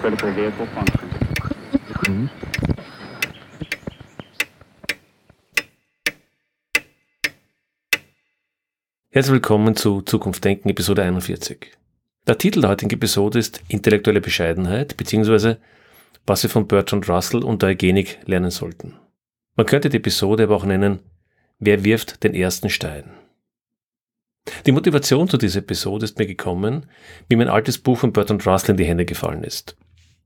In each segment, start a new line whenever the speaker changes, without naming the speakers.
critical vehicle function.
Herzlich willkommen zu Zukunft Denken, Episode 41. Der Titel der heutigen Episode ist Intellektuelle Bescheidenheit, beziehungsweise was wir von Bertrand Russell und der Eugenik lernen sollten. Man könnte die Episode aber auch nennen, Wer wirft den ersten Stein? Die Motivation zu dieser Episode ist mir gekommen, wie mein altes Buch von Bertrand Russell in die Hände gefallen ist.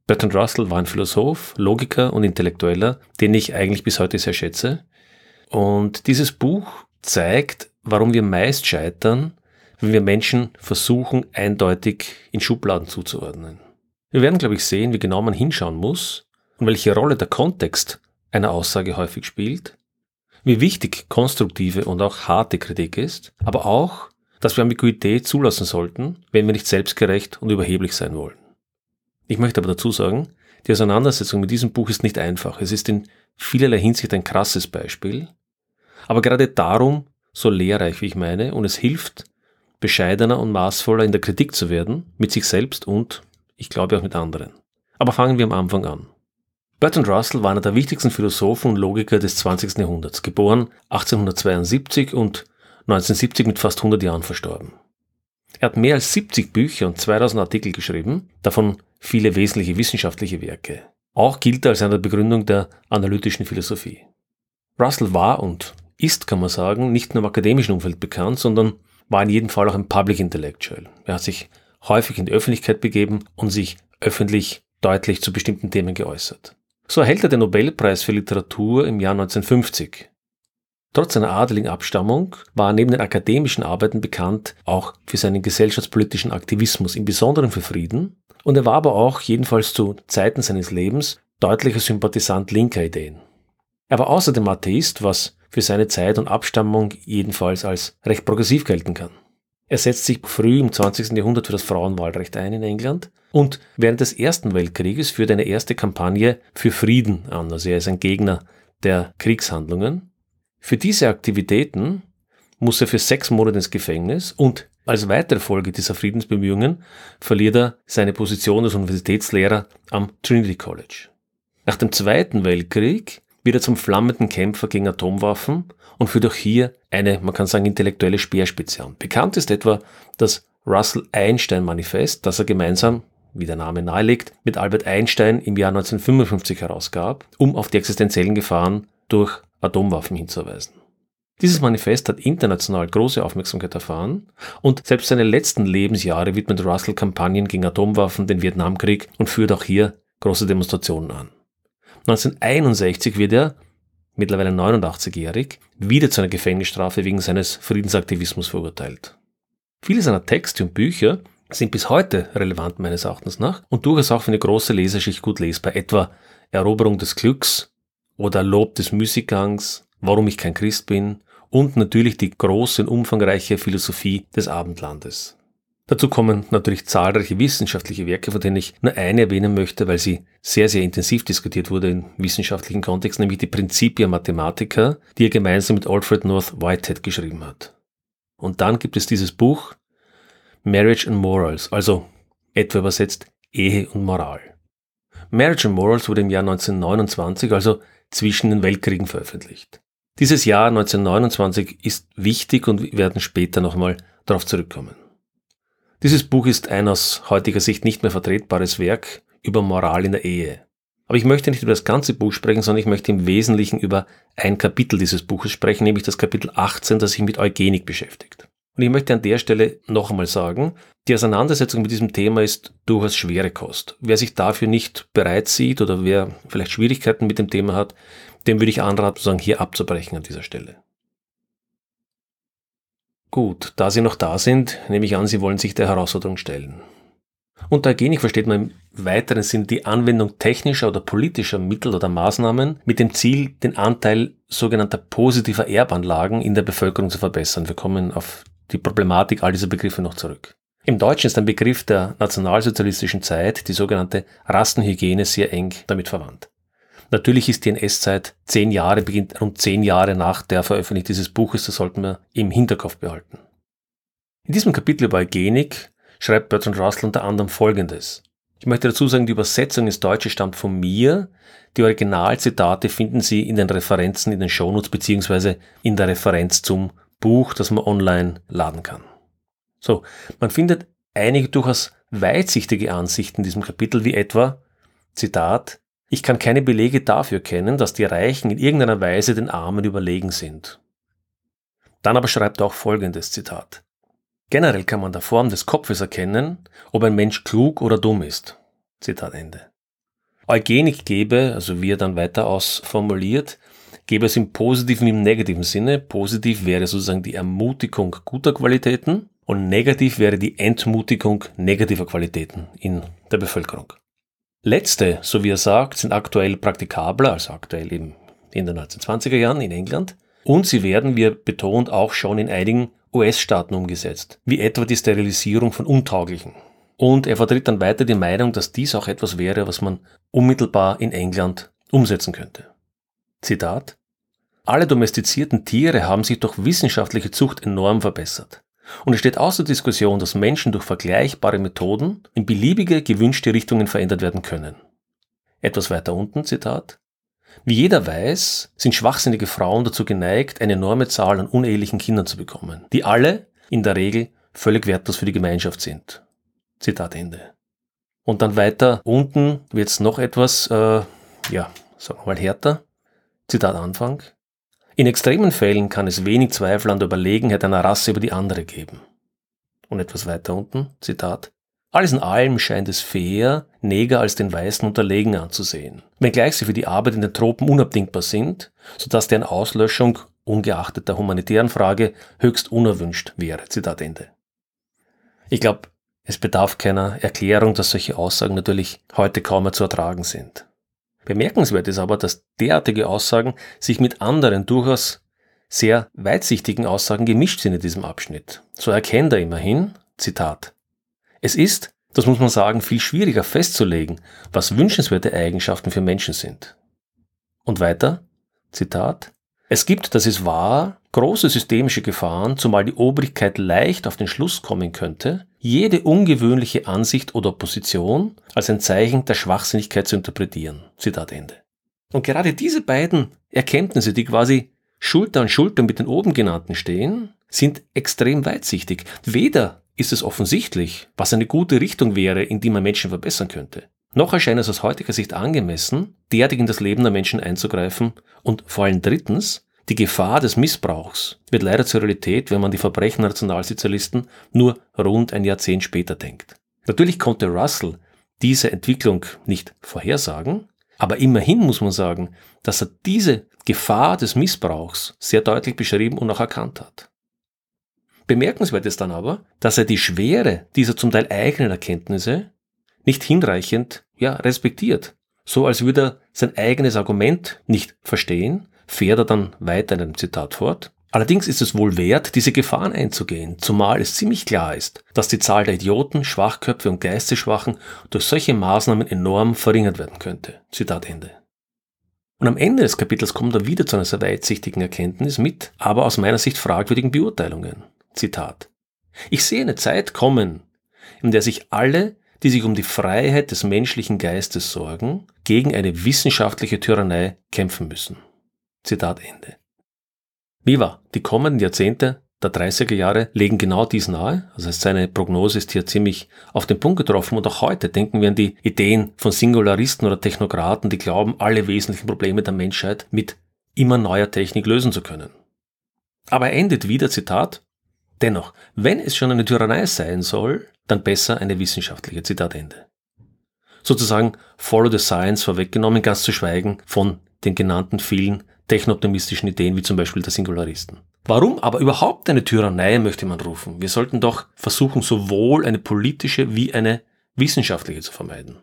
Bertrand Russell war ein Philosoph, Logiker und Intellektueller, den ich eigentlich bis heute sehr schätze. Und dieses Buch zeigt, warum wir meist scheitern, wenn wir Menschen versuchen, eindeutig in Schubladen zuzuordnen. Wir werden, glaube ich, sehen, wie genau man hinschauen muss und welche Rolle der Kontext einer Aussage häufig spielt, wie wichtig konstruktive und auch harte Kritik ist, aber auch, dass wir Ambiguität zulassen sollten, wenn wir nicht selbstgerecht und überheblich sein wollen. Ich möchte aber dazu sagen, die Auseinandersetzung mit diesem Buch ist nicht einfach. Es ist in vielerlei Hinsicht ein krasses Beispiel, aber gerade darum so lehrreich, wie ich meine, und es hilft, bescheidener und maßvoller in der Kritik zu werden, mit sich selbst und, ich glaube, auch mit anderen. Aber fangen wir am Anfang an. Bertrand Russell war einer der wichtigsten Philosophen und Logiker des 20. Jahrhunderts, geboren 1872 und 1970 mit fast 100 Jahren verstorben. Er hat mehr als 70 Bücher und 2000 Artikel geschrieben, davon viele wesentliche wissenschaftliche Werke. Auch gilt er als einer der Begründung der analytischen Philosophie. Russell war und ist, kann man sagen, nicht nur im akademischen Umfeld bekannt, sondern war in jedem Fall auch ein Public Intellectual. Er hat sich häufig in die Öffentlichkeit begeben und sich öffentlich deutlich zu bestimmten Themen geäußert. So erhält er den Nobelpreis für Literatur im Jahr 1950. Trotz seiner adeligen Abstammung war er neben den akademischen Arbeiten bekannt auch für seinen gesellschaftspolitischen Aktivismus, im Besonderen für Frieden, und er war aber auch, jedenfalls zu Zeiten seines Lebens, deutlicher Sympathisant linker Ideen. Er war außerdem Atheist, was für seine Zeit und Abstammung jedenfalls als recht progressiv gelten kann. Er setzt sich früh im 20. Jahrhundert für das Frauenwahlrecht ein in England und während des Ersten Weltkrieges führt eine erste Kampagne für Frieden an. Also er ist ein Gegner der Kriegshandlungen. Für diese Aktivitäten muss er für sechs Monate ins Gefängnis und als weitere Folge dieser Friedensbemühungen verliert er seine Position als Universitätslehrer am Trinity College. Nach dem Zweiten Weltkrieg wird er zum flammenden Kämpfer gegen Atomwaffen und führt auch hier eine, man kann sagen, intellektuelle Speerspitze an. Bekannt ist etwa das Russell-Einstein-Manifest, das er gemeinsam, wie der Name nahelegt, mit Albert Einstein im Jahr 1955 herausgab, um auf die existenziellen Gefahren durch Atomwaffen hinzuweisen. Dieses Manifest hat international große Aufmerksamkeit erfahren und selbst seine letzten Lebensjahre widmet Russell Kampagnen gegen Atomwaffen, den Vietnamkrieg und führt auch hier große Demonstrationen an. 1961 wird er, mittlerweile 89-jährig, wieder zu einer Gefängnisstrafe wegen seines Friedensaktivismus verurteilt. Viele seiner Texte und Bücher sind bis heute relevant meines Erachtens nach und durchaus auch für eine große Leserschicht gut lesbar, etwa Eroberung des Glücks oder Lob des Müßiggangs, Warum ich kein Christ bin und natürlich die große und umfangreiche Philosophie des Abendlandes. Dazu kommen natürlich zahlreiche wissenschaftliche Werke, von denen ich nur eine erwähnen möchte, weil sie sehr, sehr intensiv diskutiert wurde im wissenschaftlichen Kontext, nämlich die Principia Mathematica, die er gemeinsam mit Alfred North Whitehead geschrieben hat. Und dann gibt es dieses Buch Marriage and Morals, also etwa übersetzt Ehe und Moral. Marriage and Morals wurde im Jahr 1929, also zwischen den Weltkriegen veröffentlicht. Dieses Jahr 1929 ist wichtig und wir werden später nochmal darauf zurückkommen. Dieses Buch ist ein aus heutiger Sicht nicht mehr vertretbares Werk über Moral in der Ehe. Aber ich möchte nicht über das ganze Buch sprechen, sondern ich möchte im Wesentlichen über ein Kapitel dieses Buches sprechen, nämlich das Kapitel 18, das sich mit Eugenik beschäftigt. Und ich möchte an der Stelle noch einmal sagen, die Auseinandersetzung mit diesem Thema ist durchaus schwere Kost. Wer sich dafür nicht bereit sieht oder wer vielleicht Schwierigkeiten mit dem Thema hat, dem würde ich anraten, sozusagen hier abzubrechen an dieser Stelle. Gut, da Sie noch da sind, nehme ich an, Sie wollen sich der Herausforderung stellen. Unter Eugenik versteht man im weiteren Sinn die Anwendung technischer oder politischer Mittel oder Maßnahmen mit dem Ziel, den Anteil sogenannter positiver Erbanlagen in der Bevölkerung zu verbessern. Wir kommen auf die Problematik all dieser Begriffe noch zurück. Im Deutschen ist ein Begriff der nationalsozialistischen Zeit, die sogenannte Rassenhygiene, sehr eng damit verwandt. Natürlich ist die NS-Zeit zehn Jahre, beginnt rund zehn Jahre nach der Veröffentlichung dieses Buches, das sollten wir im Hinterkopf behalten. In diesem Kapitel über Eugenik schreibt Bertrand Russell unter anderem Folgendes. Ich möchte dazu sagen, die Übersetzung ins Deutsche stammt von mir. Die Originalzitate finden Sie in den Referenzen in den Shownotes beziehungsweise in der Referenz zum Buch, das man online laden kann. So, man findet einige durchaus weitsichtige Ansichten in diesem Kapitel, wie etwa, Zitat, ich kann keine Belege dafür kennen, dass die Reichen in irgendeiner Weise den Armen überlegen sind. Dann aber schreibt er auch folgendes Zitat. Generell kann man der Form des Kopfes erkennen, ob ein Mensch klug oder dumm ist. Zitat Ende. Eugenik gebe, also wie er dann weiter ausformuliert, gäbe es im positiven wie im negativen Sinne. Positiv wäre sozusagen die Ermutigung guter Qualitäten und negativ wäre die Entmutigung negativer Qualitäten in der Bevölkerung. Letzte, so wie er sagt, sind aktuell praktikabler, also aktuell eben in den 1920er Jahren in England, und sie werden, wie er betont, auch schon in einigen US-Staaten umgesetzt, wie etwa die Sterilisierung von Untauglichen. Und er vertritt dann weiter die Meinung, dass dies auch etwas wäre, was man unmittelbar in England umsetzen könnte. Zitat Alle domestizierten Tiere haben sich durch wissenschaftliche Zucht enorm verbessert. Und es steht außer Diskussion, dass Menschen durch vergleichbare Methoden in beliebige gewünschte Richtungen verändert werden können. Etwas weiter unten, Zitat. Wie jeder weiß, sind schwachsinnige Frauen dazu geneigt, eine enorme Zahl an unehelichen Kindern zu bekommen, die alle in der Regel völlig wertlos für die Gemeinschaft sind. Zitat Ende. Und dann weiter unten wird es noch etwas, äh, ja, sagen wir mal härter. Zitat Anfang. In extremen Fällen kann es wenig Zweifel an der Überlegenheit einer Rasse über die andere geben. Und etwas weiter unten, Zitat. Alles in allem scheint es fair, Neger als den Weißen unterlegen anzusehen, wenngleich sie für die Arbeit in den Tropen unabdingbar sind, sodass deren Auslöschung, ungeachtet der humanitären Frage, höchst unerwünscht wäre. Zitat Ende. Ich glaube, es bedarf keiner Erklärung, dass solche Aussagen natürlich heute kaum mehr zu ertragen sind. Bemerkenswert ist aber, dass derartige Aussagen sich mit anderen durchaus sehr weitsichtigen Aussagen gemischt sind in diesem Abschnitt. So erkennt er immerhin, Zitat, es ist, das muss man sagen, viel schwieriger festzulegen, was wünschenswerte Eigenschaften für Menschen sind. Und weiter, Zitat, es gibt, das ist wahr, große systemische Gefahren, zumal die Obrigkeit leicht auf den Schluss kommen könnte, jede ungewöhnliche Ansicht oder Position als ein Zeichen der Schwachsinnigkeit zu interpretieren. Zitat Ende. Und gerade diese beiden Erkenntnisse, die quasi Schulter an Schulter mit den oben genannten stehen, sind extrem weitsichtig. Weder ist es offensichtlich, was eine gute Richtung wäre, in die man Menschen verbessern könnte. Noch erscheint es aus heutiger Sicht angemessen, derartig in das Leben der Menschen einzugreifen und vor allem drittens, die Gefahr des Missbrauchs wird leider zur Realität, wenn man die Verbrechen Nationalsozialisten nur rund ein Jahrzehnt später denkt. Natürlich konnte Russell diese Entwicklung nicht vorhersagen, aber immerhin muss man sagen, dass er diese Gefahr des Missbrauchs sehr deutlich beschrieben und auch erkannt hat. Bemerkenswert ist dann aber, dass er die Schwere dieser zum Teil eigenen Erkenntnisse nicht hinreichend ja, respektiert. So als würde er sein eigenes Argument nicht verstehen fährt er dann weiter in einem Zitat fort. Allerdings ist es wohl wert, diese Gefahren einzugehen, zumal es ziemlich klar ist, dass die Zahl der Idioten, Schwachköpfe und Geistesschwachen durch solche Maßnahmen enorm verringert werden könnte. Zitat Ende. Und am Ende des Kapitels kommt er wieder zu einer sehr weitsichtigen Erkenntnis mit, aber aus meiner Sicht fragwürdigen Beurteilungen. Zitat. Ich sehe eine Zeit kommen, in der sich alle, die sich um die Freiheit des menschlichen Geistes sorgen, gegen eine wissenschaftliche Tyrannei kämpfen müssen. Zitat Ende. Viva, die kommenden Jahrzehnte der 30er Jahre legen genau dies nahe. Also seine Prognose ist hier ziemlich auf den Punkt getroffen und auch heute denken wir an die Ideen von Singularisten oder Technokraten, die glauben, alle wesentlichen Probleme der Menschheit mit immer neuer Technik lösen zu können. Aber er endet wieder, Zitat, dennoch, wenn es schon eine Tyrannei sein soll, dann besser eine wissenschaftliche, Zitat Ende. Sozusagen Follow the Science vorweggenommen, ganz zu schweigen von den genannten vielen technooptimistischen Ideen wie zum Beispiel der Singularisten. Warum aber überhaupt eine Tyrannei, möchte man rufen? Wir sollten doch versuchen, sowohl eine politische wie eine wissenschaftliche zu vermeiden.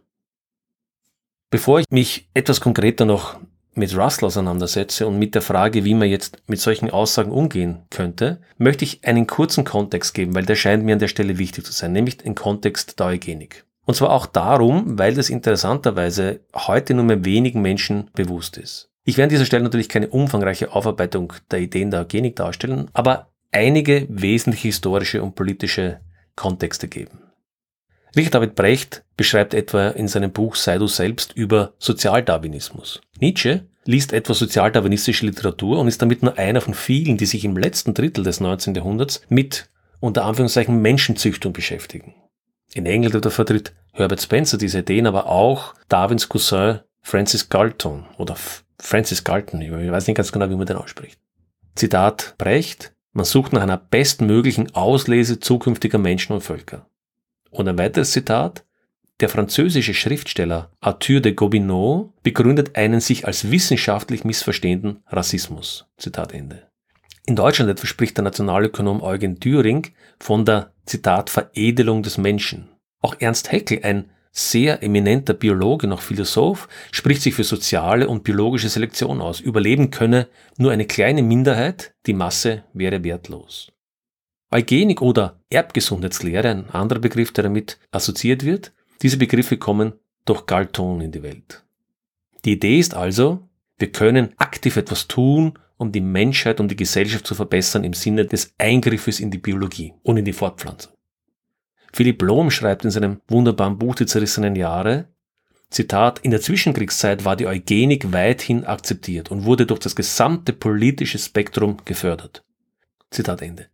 Bevor ich mich etwas konkreter noch mit Russell auseinandersetze und mit der Frage, wie man jetzt mit solchen Aussagen umgehen könnte, möchte ich einen kurzen Kontext geben, weil der scheint mir an der Stelle wichtig zu sein, nämlich den Kontext der Eugenik. Und zwar auch darum, weil das interessanterweise heute nur mehr wenigen Menschen bewusst ist. Ich werde an dieser Stelle natürlich keine umfangreiche Aufarbeitung der Ideen der Eugenik darstellen, aber einige wesentliche historische und politische Kontexte geben. Richard David Brecht beschreibt etwa in seinem Buch Sei du selbst über Sozialdarwinismus. Nietzsche liest etwa sozialdarwinistische Literatur und ist damit nur einer von vielen, die sich im letzten Drittel des 19. Jahrhunderts mit unter Anführungszeichen Menschenzüchtung beschäftigen. In England etwa vertritt Herbert Spencer diese Ideen, aber auch Darwins Cousin Francis Galton oder Francis Galton, ich weiß nicht ganz genau, wie man den ausspricht. Zitat Brecht, man sucht nach einer bestmöglichen Auslese zukünftiger Menschen und Völker. Und ein weiteres Zitat, der französische Schriftsteller Arthur de Gobineau begründet einen sich als wissenschaftlich missverstehenden Rassismus. Zitat Ende. In Deutschland etwa spricht der Nationalökonom Eugen Düring von der, Zitat, Veredelung des Menschen. Auch Ernst Haeckel, ein sehr eminenter Biologe, noch Philosoph, spricht sich für soziale und biologische Selektion aus. Überleben könne nur eine kleine Minderheit, die Masse wäre wertlos. Eugenik oder Erbgesundheitslehre, ein anderer Begriff, der damit assoziiert wird, diese Begriffe kommen durch Galton in die Welt. Die Idee ist also, wir können aktiv etwas tun, um die Menschheit und die Gesellschaft zu verbessern im Sinne des Eingriffes in die Biologie und in die Fortpflanzung. Philipp Lohm schreibt in seinem wunderbaren Buch Die zerrissenen Jahre, Zitat, in der Zwischenkriegszeit war die Eugenik weithin akzeptiert und wurde durch das gesamte politische Spektrum gefördert. Zitat Ende.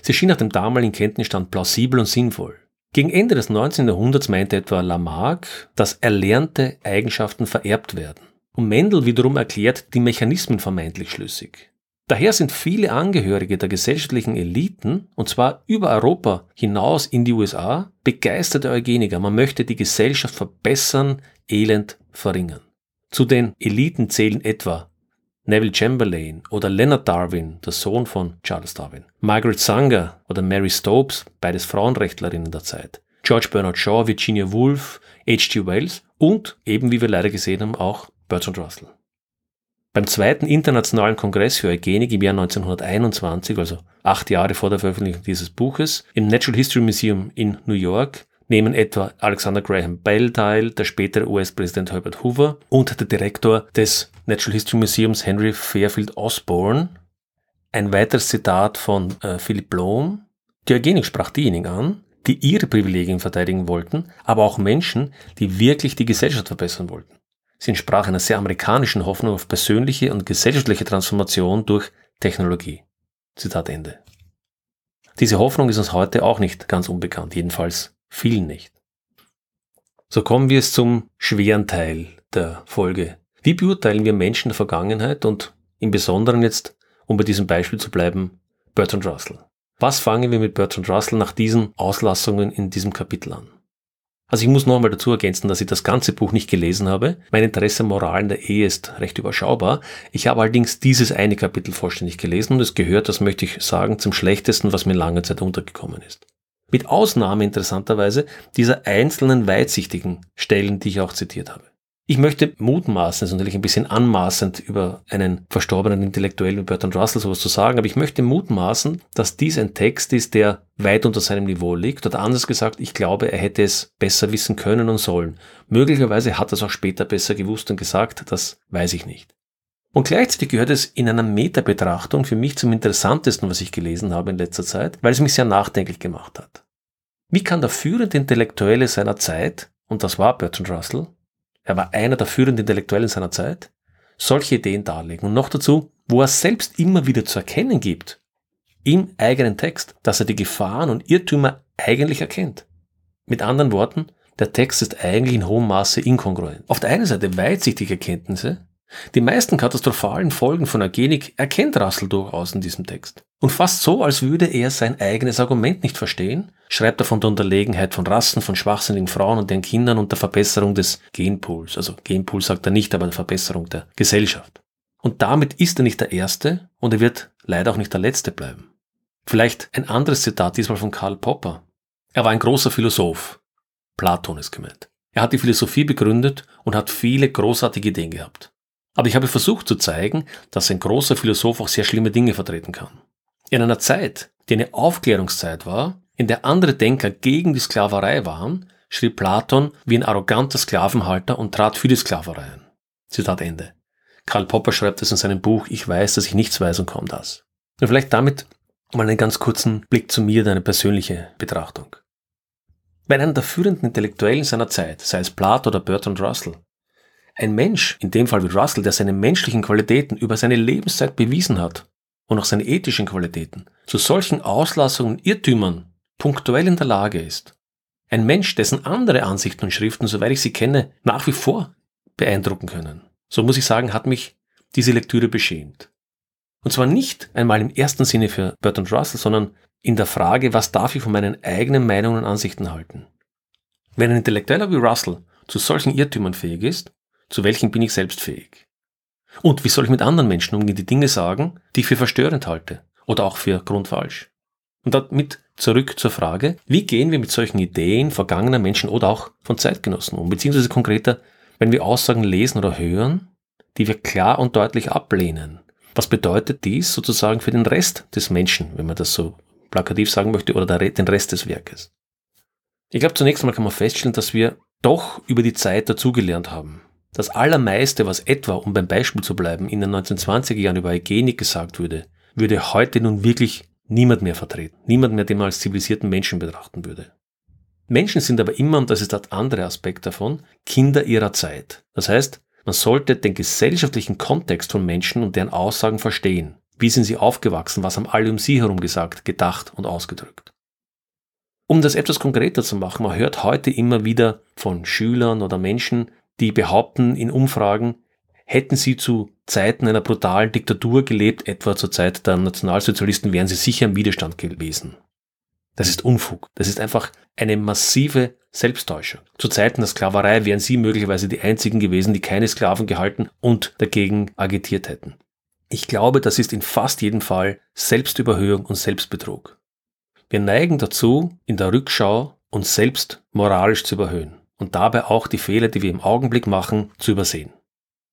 Sie schien nach dem damaligen Kenntnisstand plausibel und sinnvoll. Gegen Ende des 19. Jahrhunderts meinte etwa Lamarck, dass erlernte Eigenschaften vererbt werden. Und Mendel wiederum erklärt die Mechanismen vermeintlich schlüssig. Daher sind viele Angehörige der gesellschaftlichen Eliten, und zwar über Europa hinaus in die USA, begeisterte Eugeniker. Man möchte die Gesellschaft verbessern, Elend verringern. Zu den Eliten zählen etwa Neville Chamberlain oder Leonard Darwin, der Sohn von Charles Darwin, Margaret Sanger oder Mary Stopes, beides Frauenrechtlerinnen der Zeit, George Bernard Shaw, Virginia Woolf, H.G. Wells und eben, wie wir leider gesehen haben, auch Bertrand Russell. Beim zweiten internationalen Kongress für Eugenik im Jahr 1921, also acht Jahre vor der Veröffentlichung dieses Buches, im Natural History Museum in New York, nehmen etwa Alexander Graham Bell teil, der spätere US-Präsident Herbert Hoover und der Direktor des Natural History Museums Henry Fairfield Osborne. Ein weiteres Zitat von äh, Philip. Die Eugenik sprach diejenigen an, die ihre Privilegien verteidigen wollten, aber auch Menschen, die wirklich die Gesellschaft verbessern wollten. Sie entsprach einer sehr amerikanischen Hoffnung auf persönliche und gesellschaftliche Transformation durch Technologie. Zitat Ende. Diese Hoffnung ist uns heute auch nicht ganz unbekannt, jedenfalls vielen nicht. So kommen wir es zum schweren Teil der Folge. Wie beurteilen wir Menschen der Vergangenheit und im Besonderen jetzt, um bei diesem Beispiel zu bleiben, Bertrand Russell? Was fangen wir mit Bertrand Russell nach diesen Auslassungen in diesem Kapitel an? Also ich muss noch einmal dazu ergänzen, dass ich das ganze Buch nicht gelesen habe. Mein Interesse Moral in der Ehe ist recht überschaubar. Ich habe allerdings dieses eine Kapitel vollständig gelesen und es gehört, das möchte ich sagen, zum schlechtesten, was mir in langer Zeit untergekommen ist. Mit Ausnahme interessanterweise dieser einzelnen weitsichtigen Stellen, die ich auch zitiert habe. Ich möchte mutmaßen, ist natürlich ein bisschen anmaßend über einen verstorbenen Intellektuellen wie Bertrand Russell sowas zu sagen, aber ich möchte mutmaßen, dass dies ein Text ist, der weit unter seinem Niveau liegt. Oder anders gesagt, ich glaube, er hätte es besser wissen können und sollen. Möglicherweise hat er es auch später besser gewusst und gesagt, das weiß ich nicht. Und gleichzeitig gehört es in einer Metabetrachtung für mich zum interessantesten, was ich gelesen habe in letzter Zeit, weil es mich sehr nachdenklich gemacht hat. Wie kann der führende Intellektuelle seiner Zeit, und das war Bertrand Russell, er war einer der führenden Intellektuellen seiner Zeit, solche Ideen darlegen. Und noch dazu, wo er selbst immer wieder zu erkennen gibt, im eigenen Text, dass er die Gefahren und Irrtümer eigentlich erkennt. Mit anderen Worten, der Text ist eigentlich in hohem Maße inkongruent. Auf der einen Seite weitsichtige Erkenntnisse, die meisten katastrophalen Folgen von Eugenik erkennt Russell durchaus in diesem Text. Und fast so, als würde er sein eigenes Argument nicht verstehen, schreibt er von der Unterlegenheit von Rassen, von schwachsinnigen Frauen und deren Kindern und der Verbesserung des Genpools. Also Genpool sagt er nicht, aber der Verbesserung der Gesellschaft. Und damit ist er nicht der Erste und er wird leider auch nicht der Letzte bleiben. Vielleicht ein anderes Zitat, diesmal von Karl Popper. Er war ein großer Philosoph. Platon ist gemeint. Er hat die Philosophie begründet und hat viele großartige Ideen gehabt. Aber ich habe versucht zu zeigen, dass ein großer Philosoph auch sehr schlimme Dinge vertreten kann. In einer Zeit, die eine Aufklärungszeit war, in der andere Denker gegen die Sklaverei waren, schrieb Platon wie ein arroganter Sklavenhalter und trat für die Sklaverei ein. Zitat Ende. Karl Popper schreibt es in seinem Buch Ich weiß, dass ich nichts weiß und kaum das. Und vielleicht damit mal einen ganz kurzen Blick zu mir, deine persönliche Betrachtung. Wenn einer der führenden Intellektuellen seiner Zeit, sei es Plato oder Bertrand Russell, ein Mensch, in dem Fall wie Russell, der seine menschlichen Qualitäten über seine Lebenszeit bewiesen hat und auch seine ethischen Qualitäten, zu solchen Auslassungen und Irrtümern punktuell in der Lage ist. Ein Mensch, dessen andere Ansichten und Schriften, soweit ich sie kenne, nach wie vor beeindrucken können. So muss ich sagen, hat mich diese Lektüre beschämt. Und zwar nicht einmal im ersten Sinne für Bertrand Russell, sondern in der Frage, was darf ich von meinen eigenen Meinungen und Ansichten halten. Wenn ein Intellektueller wie Russell zu solchen Irrtümern fähig ist, zu welchen bin ich selbst fähig? Und wie soll ich mit anderen Menschen umgehen, die Dinge sagen, die ich für verstörend halte oder auch für grundfalsch? Und damit zurück zur Frage, wie gehen wir mit solchen Ideen vergangener Menschen oder auch von Zeitgenossen um, beziehungsweise konkreter, wenn wir Aussagen lesen oder hören, die wir klar und deutlich ablehnen. Was bedeutet dies sozusagen für den Rest des Menschen, wenn man das so plakativ sagen möchte, oder den Rest des Werkes? Ich glaube, zunächst einmal kann man feststellen, dass wir doch über die Zeit dazugelernt haben. Das Allermeiste, was etwa, um beim Beispiel zu bleiben, in den 1920er Jahren über Eugenik gesagt würde, würde heute nun wirklich niemand mehr vertreten. Niemand mehr, den man als zivilisierten Menschen betrachten würde. Menschen sind aber immer, und das ist der andere Aspekt davon, Kinder ihrer Zeit. Das heißt, man sollte den gesellschaftlichen Kontext von Menschen und deren Aussagen verstehen. Wie sind sie aufgewachsen? Was haben alle um sie herum gesagt, gedacht und ausgedrückt? Um das etwas konkreter zu machen, man hört heute immer wieder von Schülern oder Menschen, die behaupten in Umfragen, hätten sie zu Zeiten einer brutalen Diktatur gelebt, etwa zur Zeit der Nationalsozialisten, wären sie sicher im Widerstand gewesen. Das ist Unfug. Das ist einfach eine massive Selbsttäuschung. Zu Zeiten der Sklaverei wären sie möglicherweise die einzigen gewesen, die keine Sklaven gehalten und dagegen agitiert hätten. Ich glaube, das ist in fast jedem Fall Selbstüberhöhung und Selbstbetrug. Wir neigen dazu, in der Rückschau uns selbst moralisch zu überhöhen und dabei auch die Fehler, die wir im Augenblick machen, zu übersehen.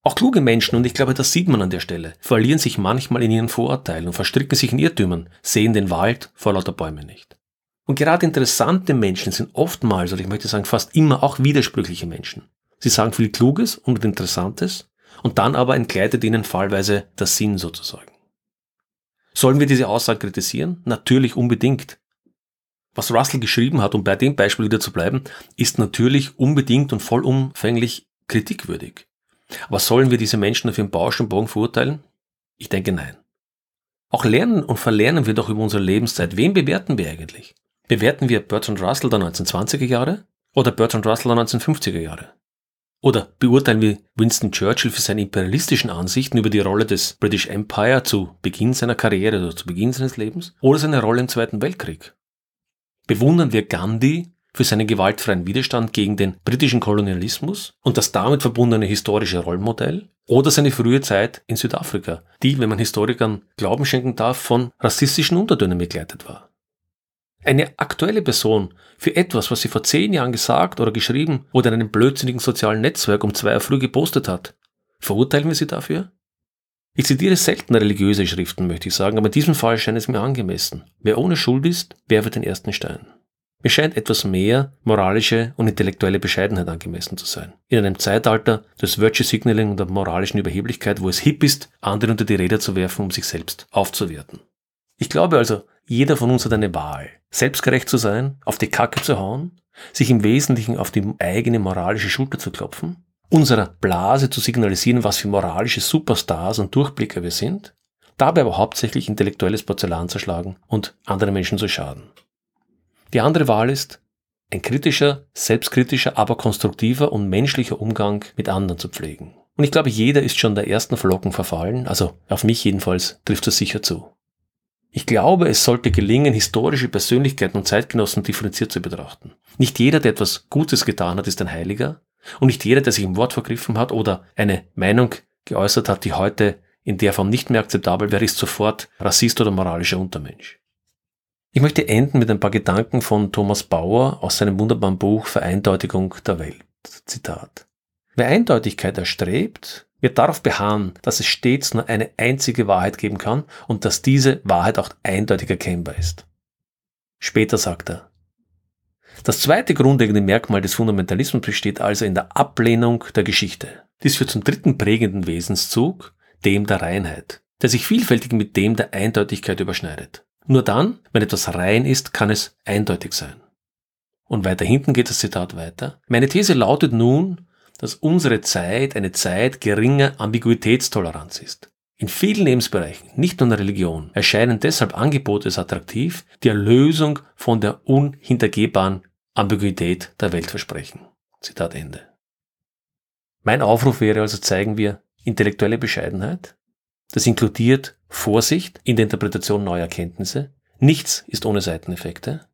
Auch kluge Menschen, und ich glaube, das sieht man an der Stelle, verlieren sich manchmal in ihren Vorurteilen und verstricken sich in Irrtümern, sehen den Wald vor lauter Bäumen nicht. Und gerade interessante Menschen sind oftmals, oder ich möchte sagen fast immer auch widersprüchliche Menschen. Sie sagen viel Kluges und Interessantes und dann aber entgleitet ihnen fallweise der Sinn sozusagen. Sollen wir diese Aussage kritisieren? Natürlich unbedingt. Was Russell geschrieben hat, um bei dem Beispiel wieder zu bleiben, ist natürlich unbedingt und vollumfänglich kritikwürdig. Aber sollen wir diese Menschen auf ihren Bausch und Bogen verurteilen? Ich denke nein. Auch lernen und verlernen wir doch über unsere Lebenszeit. Wen bewerten wir eigentlich? Bewerten wir Bertrand Russell der 1920er Jahre oder Bertrand Russell der 1950er Jahre? Oder beurteilen wir Winston Churchill für seine imperialistischen Ansichten über die Rolle des British Empire zu Beginn seiner Karriere oder zu Beginn seines Lebens oder seine Rolle im Zweiten Weltkrieg? Bewundern wir Gandhi für seinen gewaltfreien Widerstand gegen den britischen Kolonialismus und das damit verbundene historische Rollmodell oder seine frühe Zeit in Südafrika, die, wenn man Historikern Glauben schenken darf, von rassistischen Untertönen begleitet war. Eine aktuelle Person für etwas, was sie vor zehn Jahren gesagt oder geschrieben oder in einem blödsinnigen sozialen Netzwerk um zwei Uhr früh gepostet hat, verurteilen wir sie dafür? Ich zitiere selten religiöse Schriften, möchte ich sagen, aber in diesem Fall scheint es mir angemessen. Wer ohne Schuld ist, werfe den ersten Stein. Mir scheint etwas mehr moralische und intellektuelle Bescheidenheit angemessen zu sein. In einem Zeitalter des Virtue Signaling und der moralischen Überheblichkeit, wo es hip ist, andere unter die Räder zu werfen, um sich selbst aufzuwerten. Ich glaube also, jeder von uns hat eine Wahl. Selbstgerecht zu sein, auf die Kacke zu hauen, sich im Wesentlichen auf die eigene moralische Schulter zu klopfen, unserer Blase zu signalisieren, was für moralische Superstars und Durchblicker wir sind, dabei aber hauptsächlich intellektuelles Porzellan zu schlagen und anderen Menschen zu schaden. Die andere Wahl ist, ein kritischer, selbstkritischer, aber konstruktiver und menschlicher Umgang mit anderen zu pflegen. Und ich glaube, jeder ist schon der ersten Verlockung verfallen, also auf mich jedenfalls trifft das sicher zu. Ich glaube, es sollte gelingen, historische Persönlichkeiten und Zeitgenossen differenziert zu betrachten. Nicht jeder, der etwas Gutes getan hat, ist ein Heiliger, und nicht jeder, der sich im Wort vergriffen hat oder eine Meinung geäußert hat, die heute in der Form nicht mehr akzeptabel wäre, ist sofort Rassist oder moralischer Untermensch. Ich möchte enden mit ein paar Gedanken von Thomas Bauer aus seinem wunderbaren Buch Vereindeutigung der Welt. Zitat. Wer Eindeutigkeit erstrebt, wird darauf beharren, dass es stets nur eine einzige Wahrheit geben kann und dass diese Wahrheit auch eindeutig erkennbar ist. Später sagt er, das zweite grundlegende Merkmal des Fundamentalismus besteht also in der Ablehnung der Geschichte. Dies führt zum dritten prägenden Wesenszug, dem der Reinheit, der sich vielfältig mit dem der Eindeutigkeit überschneidet. Nur dann, wenn etwas rein ist, kann es eindeutig sein. Und weiter hinten geht das Zitat weiter. Meine These lautet nun, dass unsere Zeit eine Zeit geringer Ambiguitätstoleranz ist. In vielen Lebensbereichen, nicht nur in der Religion, erscheinen deshalb Angebote als attraktiv, die Erlösung von der unhintergehbaren Ambiguität der Welt versprechen. Zitat Ende. Mein Aufruf wäre also, zeigen wir intellektuelle Bescheidenheit. Das inkludiert Vorsicht in der Interpretation neuer Erkenntnisse. Nichts ist ohne Seiteneffekte.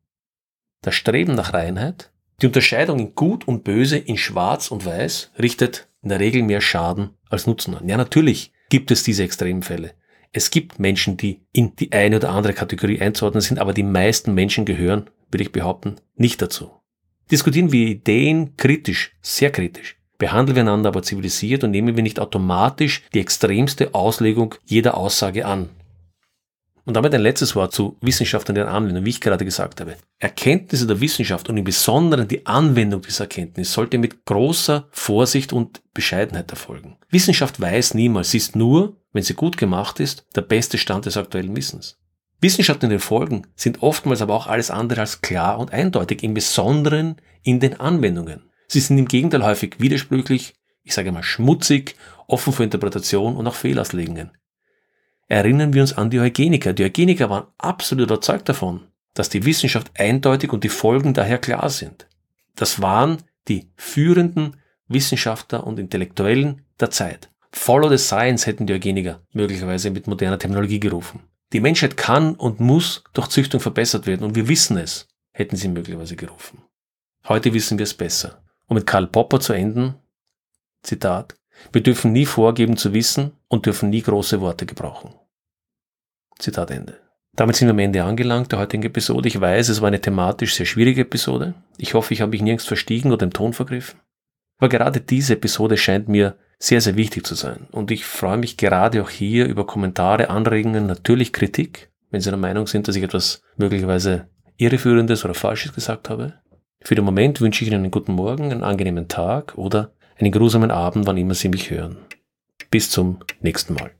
Das Streben nach Reinheit, die Unterscheidung in Gut und Böse, in Schwarz und Weiß, richtet in der Regel mehr Schaden als Nutzen an. Ja, natürlich gibt es diese Extremfälle. Es gibt Menschen, die in die eine oder andere Kategorie einzuordnen sind, aber die meisten Menschen gehören, würde ich behaupten, nicht dazu. Diskutieren wir Ideen kritisch, sehr kritisch, behandeln wir einander aber zivilisiert und nehmen wir nicht automatisch die extremste Auslegung jeder Aussage an. Und damit ein letztes Wort zu Wissenschaft und deren Anwendung, wie ich gerade gesagt habe. Erkenntnisse der Wissenschaft und im Besonderen die Anwendung dieser Erkenntnis sollte mit großer Vorsicht und Bescheidenheit erfolgen. Wissenschaft weiß niemals, sie ist nur, wenn sie gut gemacht ist, der beste Stand des aktuellen Wissens. Wissenschaft und den Folgen sind oftmals aber auch alles andere als klar und eindeutig, im Besonderen in den Anwendungen. Sie sind im Gegenteil häufig widersprüchlich, ich sage mal schmutzig, offen für Interpretation und auch Fehlauslegungen erinnern wir uns an die Eugeniker. Die Eugeniker waren absolut überzeugt davon, dass die Wissenschaft eindeutig und die Folgen daher klar sind. Das waren die führenden Wissenschaftler und Intellektuellen der Zeit. Follow the Science hätten die Eugeniker möglicherweise mit moderner Technologie gerufen. Die Menschheit kann und muss durch Züchtung verbessert werden und wir wissen es, hätten sie möglicherweise gerufen. Heute wissen wir es besser. Um mit Karl Popper zu enden, Zitat, wir dürfen nie vorgeben zu wissen und dürfen nie große Worte gebrauchen. Zitat Ende. Damit sind wir am Ende angelangt der heutigen Episode. Ich weiß, es war eine thematisch sehr schwierige Episode. Ich hoffe, ich habe mich nirgends verstiegen oder den Ton vergriffen. Aber gerade diese Episode scheint mir sehr, sehr wichtig zu sein. Und ich freue mich gerade auch hier über Kommentare, Anregungen, natürlich Kritik, wenn Sie der Meinung sind, dass ich etwas möglicherweise irreführendes oder falsches gesagt habe. Für den Moment wünsche ich Ihnen einen guten Morgen, einen angenehmen Tag oder einen grusamen Abend, wann immer Sie mich hören. Bis zum nächsten Mal.